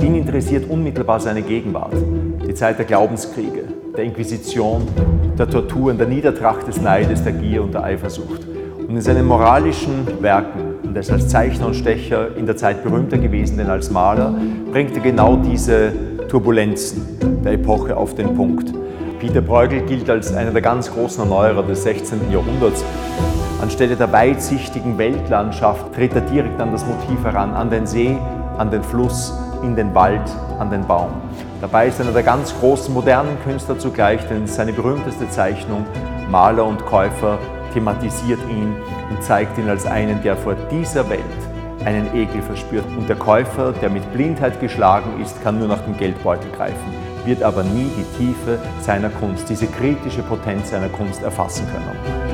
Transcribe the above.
Ihn interessiert unmittelbar seine Gegenwart, die Zeit der Glaubenskriege, der Inquisition, der Torturen, der Niedertracht des Neides, der Gier und der Eifersucht. Und in seinen moralischen Werken, und er ist als Zeichner und Stecher in der Zeit berühmter gewesen denn als Maler, bringt er genau diese Turbulenzen der Epoche auf den Punkt. Peter Bruegel gilt als einer der ganz großen Erneuerer des 16. Jahrhunderts. Anstelle der weitsichtigen Weltlandschaft tritt er direkt an das Motiv heran, an den See, an den Fluss, in den Wald, an den Baum. Dabei ist einer der ganz großen modernen Künstler zugleich, denn seine berühmteste Zeichnung, Maler und Käufer, thematisiert ihn und zeigt ihn als einen, der vor dieser Welt einen Ekel verspürt. Und der Käufer, der mit Blindheit geschlagen ist, kann nur nach dem Geldbeutel greifen, wird aber nie die Tiefe seiner Kunst, diese kritische Potenz seiner Kunst erfassen können.